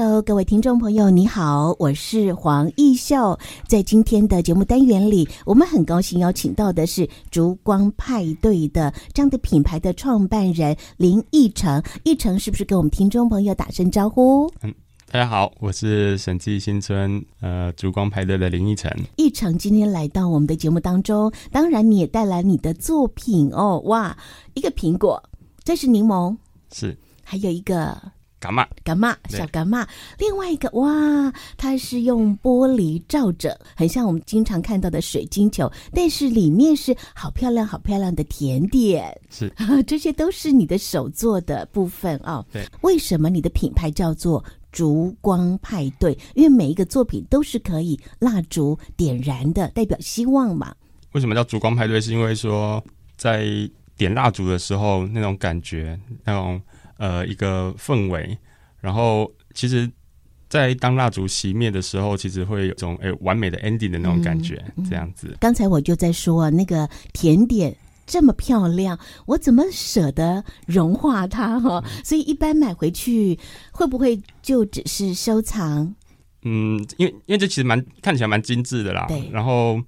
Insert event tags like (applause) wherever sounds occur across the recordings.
Hello，各位听众朋友，你好，我是黄艺秀。在今天的节目单元里，我们很高兴邀请到的是烛光派对的这样的品牌的创办人林奕成。奕成是不是跟我们听众朋友打声招呼？嗯，大家好，我是审计新村呃烛光派对的林奕成。义成今天来到我们的节目当中，当然你也带来你的作品哦，哇，一个苹果，这是柠檬，是，还有一个。柑仔，柑仔，小柑仔。另外一个，哇，它是用玻璃罩着，很像我们经常看到的水晶球，但是里面是好漂亮、好漂亮的甜点。是，(laughs) 这些都是你的手做的部分哦。对，为什么你的品牌叫做烛光派对？因为每一个作品都是可以蜡烛点燃的，代表希望嘛。为什么叫烛光派对？是因为说在点蜡烛的时候，那种感觉，那种。呃，一个氛围，然后其实，在当蜡烛熄灭的时候，其实会有种诶完美的 ending 的那种感觉，嗯、这样子。刚才我就在说，那个甜点这么漂亮，我怎么舍得融化它哈？嗯、(laughs) 所以一般买回去会不会就只是收藏？嗯，因为因为这其实蛮看起来蛮精致的啦。对，然后。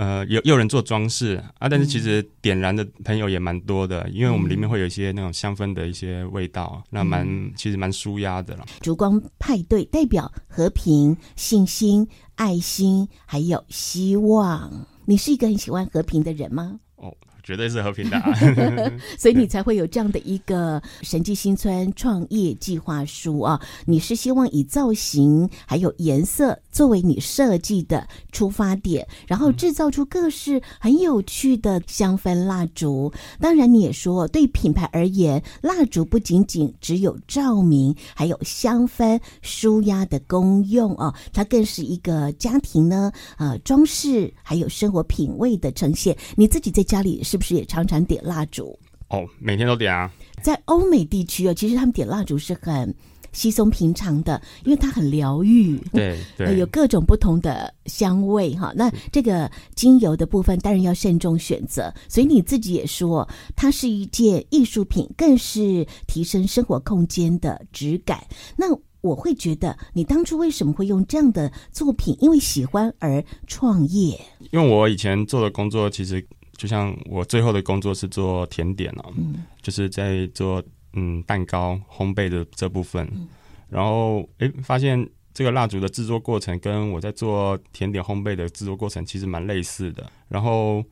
呃，有有人做装饰啊，但是其实点燃的朋友也蛮多的，嗯、因为我们里面会有一些那种香氛的一些味道，嗯、那蛮其实蛮舒压的了。烛光派对代表和平、信心、爱心，还有希望。你是一个很喜欢和平的人吗？哦。绝对是和平的，啊，(laughs) 所以你才会有这样的一个神迹新村创业计划书啊！你是希望以造型还有颜色作为你设计的出发点，然后制造出各式很有趣的香氛蜡烛。当然，你也说对品牌而言，蜡烛不仅仅只有照明，还有香氛舒压的功用哦，它更是一个家庭呢呃装饰还有生活品味的呈现。你自己在家里是。是不是也常常点蜡烛？哦，每天都点啊。在欧美地区哦，其实他们点蜡烛是很稀松平常的，因为它很疗愈。对对、(laughs) 呃，有各种不同的香味哈。那这个精油的部分当然要慎重选择。所以你自己也说，它是一件艺术品，更是提升生活空间的质感。那我会觉得，你当初为什么会用这样的作品？因为喜欢而创业？因为我以前做的工作其实。就像我最后的工作是做甜点哦，嗯、就是在做嗯蛋糕烘焙的这部分，嗯、然后诶发现这个蜡烛的制作过程跟我在做甜点烘焙的制作过程其实蛮类似的，然后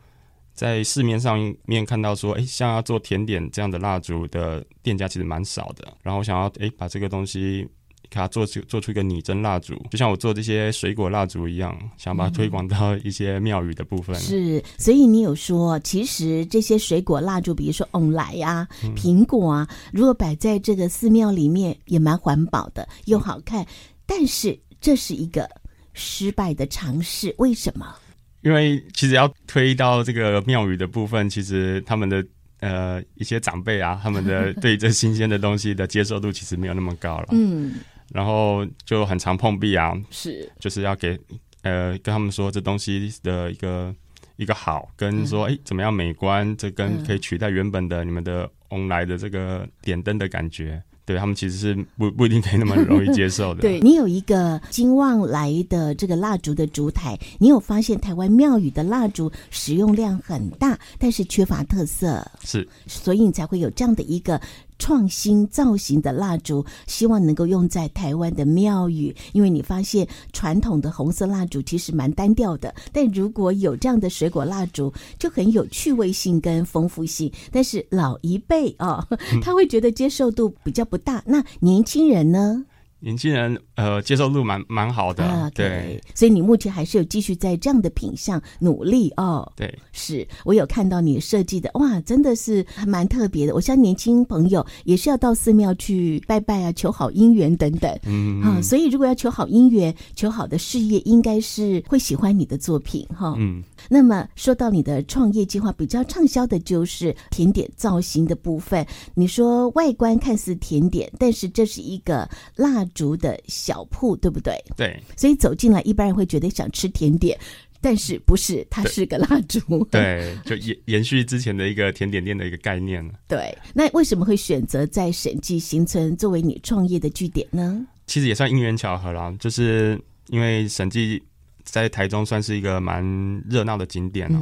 在市面上面看到说，诶像要做甜点这样的蜡烛的店家其实蛮少的，然后想要诶把这个东西。给它做出做出一个拟真蜡烛，就像我做这些水果蜡烛一样，想把它推广到一些庙宇的部分。是，所以你有说，其实这些水果蜡烛，比如说翁来啊、苹果啊，如果摆在这个寺庙里面，也蛮环保的，又好看。但是这是一个失败的尝试，为什么？因为其实要推到这个庙宇的部分，其实他们的。呃，一些长辈啊，他们的对这新鲜的东西的接受度其实没有那么高了。嗯，然后就很常碰壁啊，是，就是要给呃跟他们说这东西的一个一个好，跟说哎、嗯、怎么样美观，这跟可以取代原本的你们的翁来的这个点灯的感觉。对，他们其实是不不一定可以那么容易接受的。(laughs) 对，你有一个金旺来的这个蜡烛的烛台，你有发现台湾庙宇的蜡烛使用量很大，但是缺乏特色，是，所以你才会有这样的一个。创新造型的蜡烛，希望能够用在台湾的庙宇，因为你发现传统的红色蜡烛其实蛮单调的，但如果有这样的水果蜡烛，就很有趣味性跟丰富性。但是老一辈哦，(laughs) 他会觉得接受度比较不大。那年轻人呢？年轻人呃接受度蛮蛮好的，对，所以你目前还是有继续在这样的品相努力哦。对，是我有看到你设计的，哇，真的是还蛮特别的。我相信年轻朋友也是要到寺庙去拜拜啊，求好姻缘等等。嗯啊，所以如果要求好姻缘、求好的事业，应该是会喜欢你的作品哈。嗯，那么说到你的创业计划，比较畅销的就是甜点造型的部分。你说外观看似甜点，但是这是一个蜡烛的小铺，对不对？对，所以走进来，一般人会觉得想吃甜点，但是不是？它是个蜡烛。(laughs) 对，就延延续之前的一个甜点店的一个概念。对，那为什么会选择在审计新村作为你创业的据点呢？其实也算因缘巧合啦，就是因为审计在台中算是一个蛮热闹的景点哦、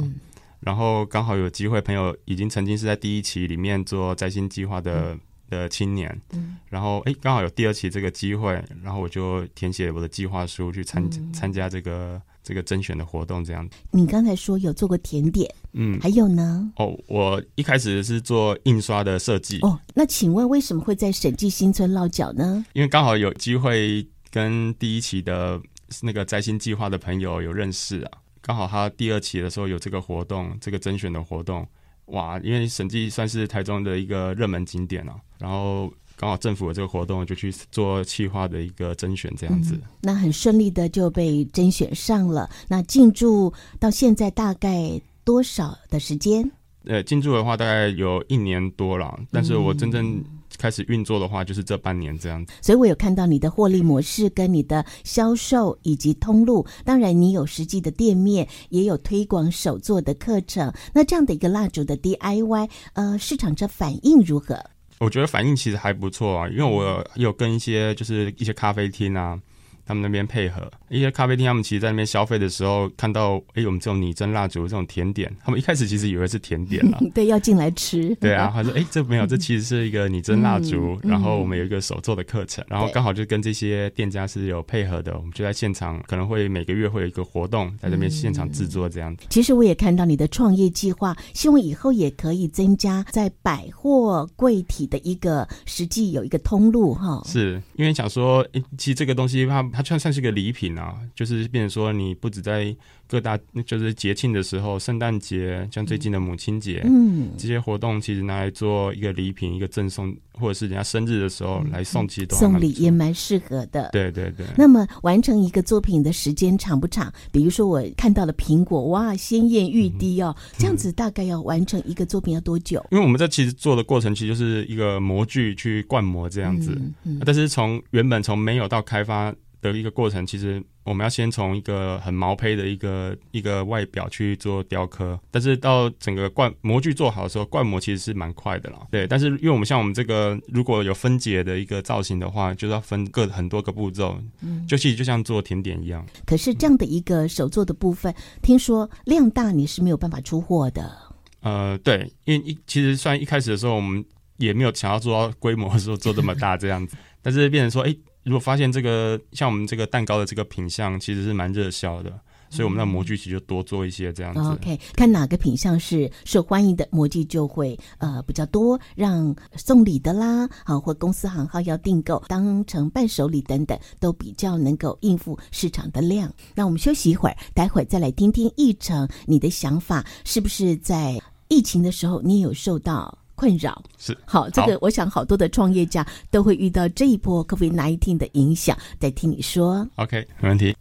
然后刚好有机会，朋友已经曾经是在第一期里面做摘星计划的。嗯的青年，嗯，然后哎，刚好有第二期这个机会，然后我就填写我的计划书去参参加这个这个甄选的活动，这样。你刚才说有做过甜点，嗯，还有呢？哦，我一开始是做印刷的设计。哦，那请问为什么会在审计新村落脚呢？因为刚好有机会跟第一期的那个摘星计划的朋友有认识啊，刚好他第二期的时候有这个活动，这个甄选的活动。哇，因为审计算是台中的一个热门景点啊，然后刚好政府有这个活动就去做企划的一个甄选这样子，嗯、那很顺利的就被甄选上了。那进驻到现在大概多少的时间？呃，进驻的话大概有一年多了，但是我真正、嗯。开始运作的话，就是这半年这样子。所以我有看到你的获利模式跟你的销售以及通路。当然，你有实际的店面，也有推广手作的课程。那这样的一个蜡烛的 DIY，呃，市场这反应如何？我觉得反应其实还不错啊，因为我有跟一些就是一些咖啡厅啊。他们那边配合一些咖啡厅，他们其实在那边消费的时候，看到哎，我们这种拟真蜡烛这种甜点，他们一开始其实以为是甜点了，(laughs) 对，要进来吃。对啊，他说哎，这没有，这其实是一个拟真蜡烛。嗯、然后我们有一个手做的课程，嗯、然后刚好就跟这些店家是有配合的，我们就在现场，可能会每个月会有一个活动，在这边现场制作这样子。其实我也看到你的创业计划，希望以后也可以增加在百货柜体的一个实际有一个通路哈。是因为想说，哎，其实这个东西它。它算算是个礼品啊，就是变成说你不止在各大就是节庆的时候，圣诞节像最近的母亲节，嗯，这些活动其实拿来做一个礼品，一个赠送，或者是人家生日的时候来送，其实都送礼也蛮适合的。对对对。那么完成一个作品的时间长不长？比如说我看到了苹果，哇，鲜艳欲滴哦，嗯、这样子大概要完成一个作品要多久？因为我们这其实做的过程其实就是一个模具去灌模这样子，嗯嗯、但是从原本从没有到开发。的一个过程，其实我们要先从一个很毛坯的一个一个外表去做雕刻，但是到整个灌模具做好的时候，灌模其实是蛮快的啦。对，但是因为我们像我们这个如果有分解的一个造型的话，就是要分各很多个步骤，嗯，就其实就像做甜点一样。可是这样的一个手做的部分，嗯、听说量大你是没有办法出货的。呃，对，因为一其实算一开始的时候，我们也没有想要做到规模的时候做这么大这样子，但是变成说，哎。如果发现这个像我们这个蛋糕的这个品相其实是蛮热销的，所以我们的模具其实就多做一些这样子。OK，看哪个品相是受欢迎的，模具就会呃比较多，让送礼的啦，啊或公司行号要订购当成伴手礼等等，都比较能够应付市场的量。那我们休息一会儿，待会儿再来听听奕成你的想法，是不是在疫情的时候你有受到？困扰是好，这个我想好多的创业家都会遇到这一波 COVID-19 的影响。再听你说，OK，没问题。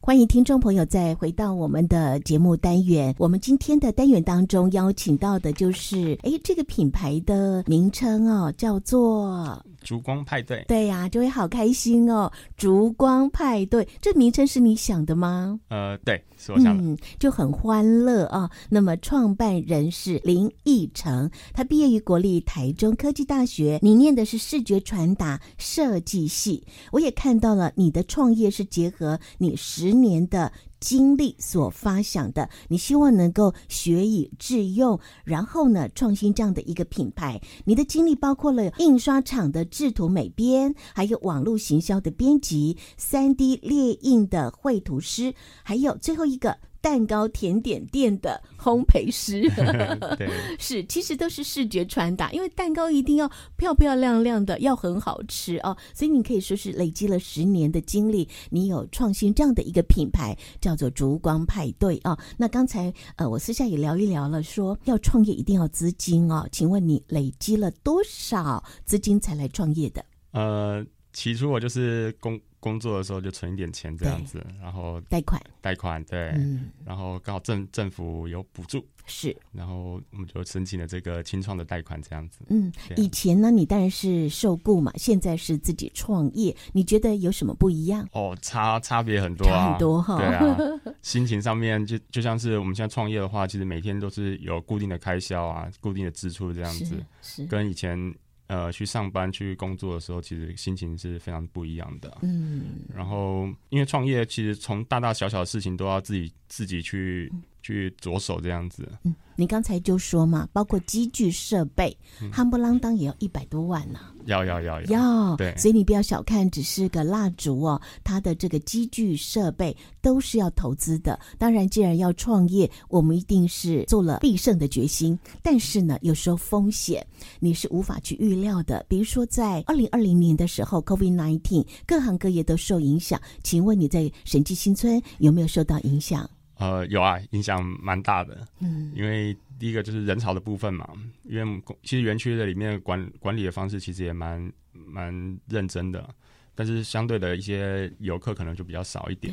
欢迎听众朋友再回到我们的节目单元。我们今天的单元当中邀请到的就是，哎，这个品牌的名称哦，叫做烛光派对。对呀、啊，就会好开心哦。烛光派对，这名称是你想的吗？呃，对，是我想的。嗯，就很欢乐啊、哦。那么创办人是林奕成，他毕业于国立台中科技大学，你念的是视觉传达设计系。我也看到了你的创业是结合你十年的经历所发想的，你希望能够学以致用，然后呢，创新这样的一个品牌。你的经历包括了印刷厂的制图美编，还有网络行销的编辑，三 D 列印的绘图师，还有最后一个蛋糕甜点店的烘焙师。(laughs) (laughs) 对，是，其实都是视觉传达，因为蛋糕一定要漂漂亮亮的，要很好吃哦。所以你可以说是累积了十年的经历，你有创新这样的一个品牌，叫做烛光派对啊、哦。那刚才呃，我私下也聊一聊了，说要创业一定要资金哦。请问你累积了多少资金才来创业的？呃，起初我就是工工作的时候就存一点钱这样子，然后贷款，贷款对，嗯，然后刚好政政府有补助，是，然后我们就申请了这个清创的贷款这样子。嗯，以前呢，你当然是受雇嘛，现在是自己创业，你觉得有什么不一样？哦，差差别很多啊，差很多哈、哦。对啊，(laughs) 心情上面就就像是我们现在创业的话，其实每天都是有固定的开销啊，固定的支出这样子，是，是。跟以前。呃，去上班去工作的时候，其实心情是非常不一样的。嗯，然后因为创业，其实从大大小小的事情都要自己自己去。去着手这样子。嗯，你刚才就说嘛，包括机具设备，夯不啷当也要一百多万呢、啊。要要要要，对。所以你不要小看，只是个蜡烛哦，它的这个机具设备都是要投资的。当然，既然要创业，我们一定是做了必胜的决心。但是呢，有时候风险你是无法去预料的。比如说，在二零二零年的时候，COVID-19，各行各业都受影响。请问你在审计新村有没有受到影响？呃，有啊，影响蛮大的。嗯，因为第一个就是人潮的部分嘛，因为其实园区的里面管管理的方式其实也蛮蛮认真的，但是相对的一些游客可能就比较少一点。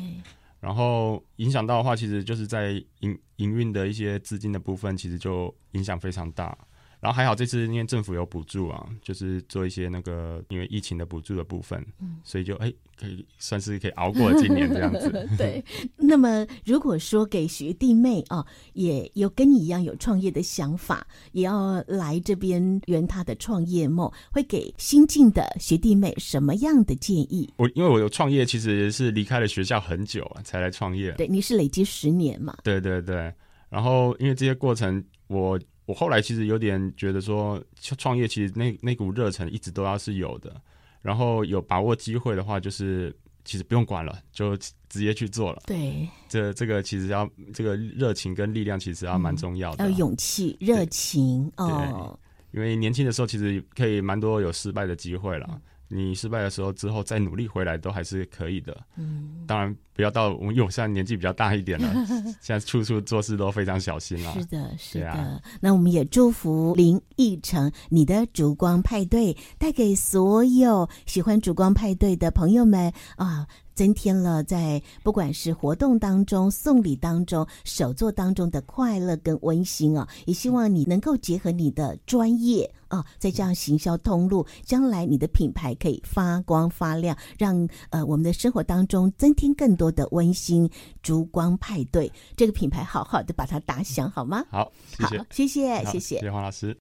然后影响到的话，其实就是在营营运的一些资金的部分，其实就影响非常大。然后还好，这次因为政府有补助啊，就是做一些那个因为疫情的补助的部分，嗯、所以就哎可以算是可以熬过了今年这样子。(laughs) 对，那么如果说给学弟妹啊，也有跟你一样有创业的想法，也要来这边圆他的创业梦，会给新进的学弟妹什么样的建议？我因为我有创业，其实是离开了学校很久啊，才来创业。对，你是累积十年嘛？对对对。然后因为这些过程，我。我后来其实有点觉得说，创业其实那那股热忱一直都要是有的，然后有把握机会的话，就是其实不用管了，就直接去做了。对，这这个其实要这个热情跟力量其实要蛮重要的，要勇气、热情哦。因为年轻的时候其实可以蛮多有失败的机会了。嗯你失败的时候之后再努力回来都还是可以的。嗯，当然不要到我们，因为我现在年纪比较大一点了，(laughs) 现在处处做事都非常小心了。是的，是的。啊、那我们也祝福林义成，你的烛光派对带给所有喜欢烛光派对的朋友们啊。增添了在不管是活动当中、送礼当中、手作当中的快乐跟温馨啊，也希望你能够结合你的专业啊，在这样行销通路，将来你的品牌可以发光发亮，让呃我们的生活当中增添更多的温馨。烛光派对这个品牌，好好的把它打响，好吗？好，谢谢，谢谢，谢谢，谢谢黄老师。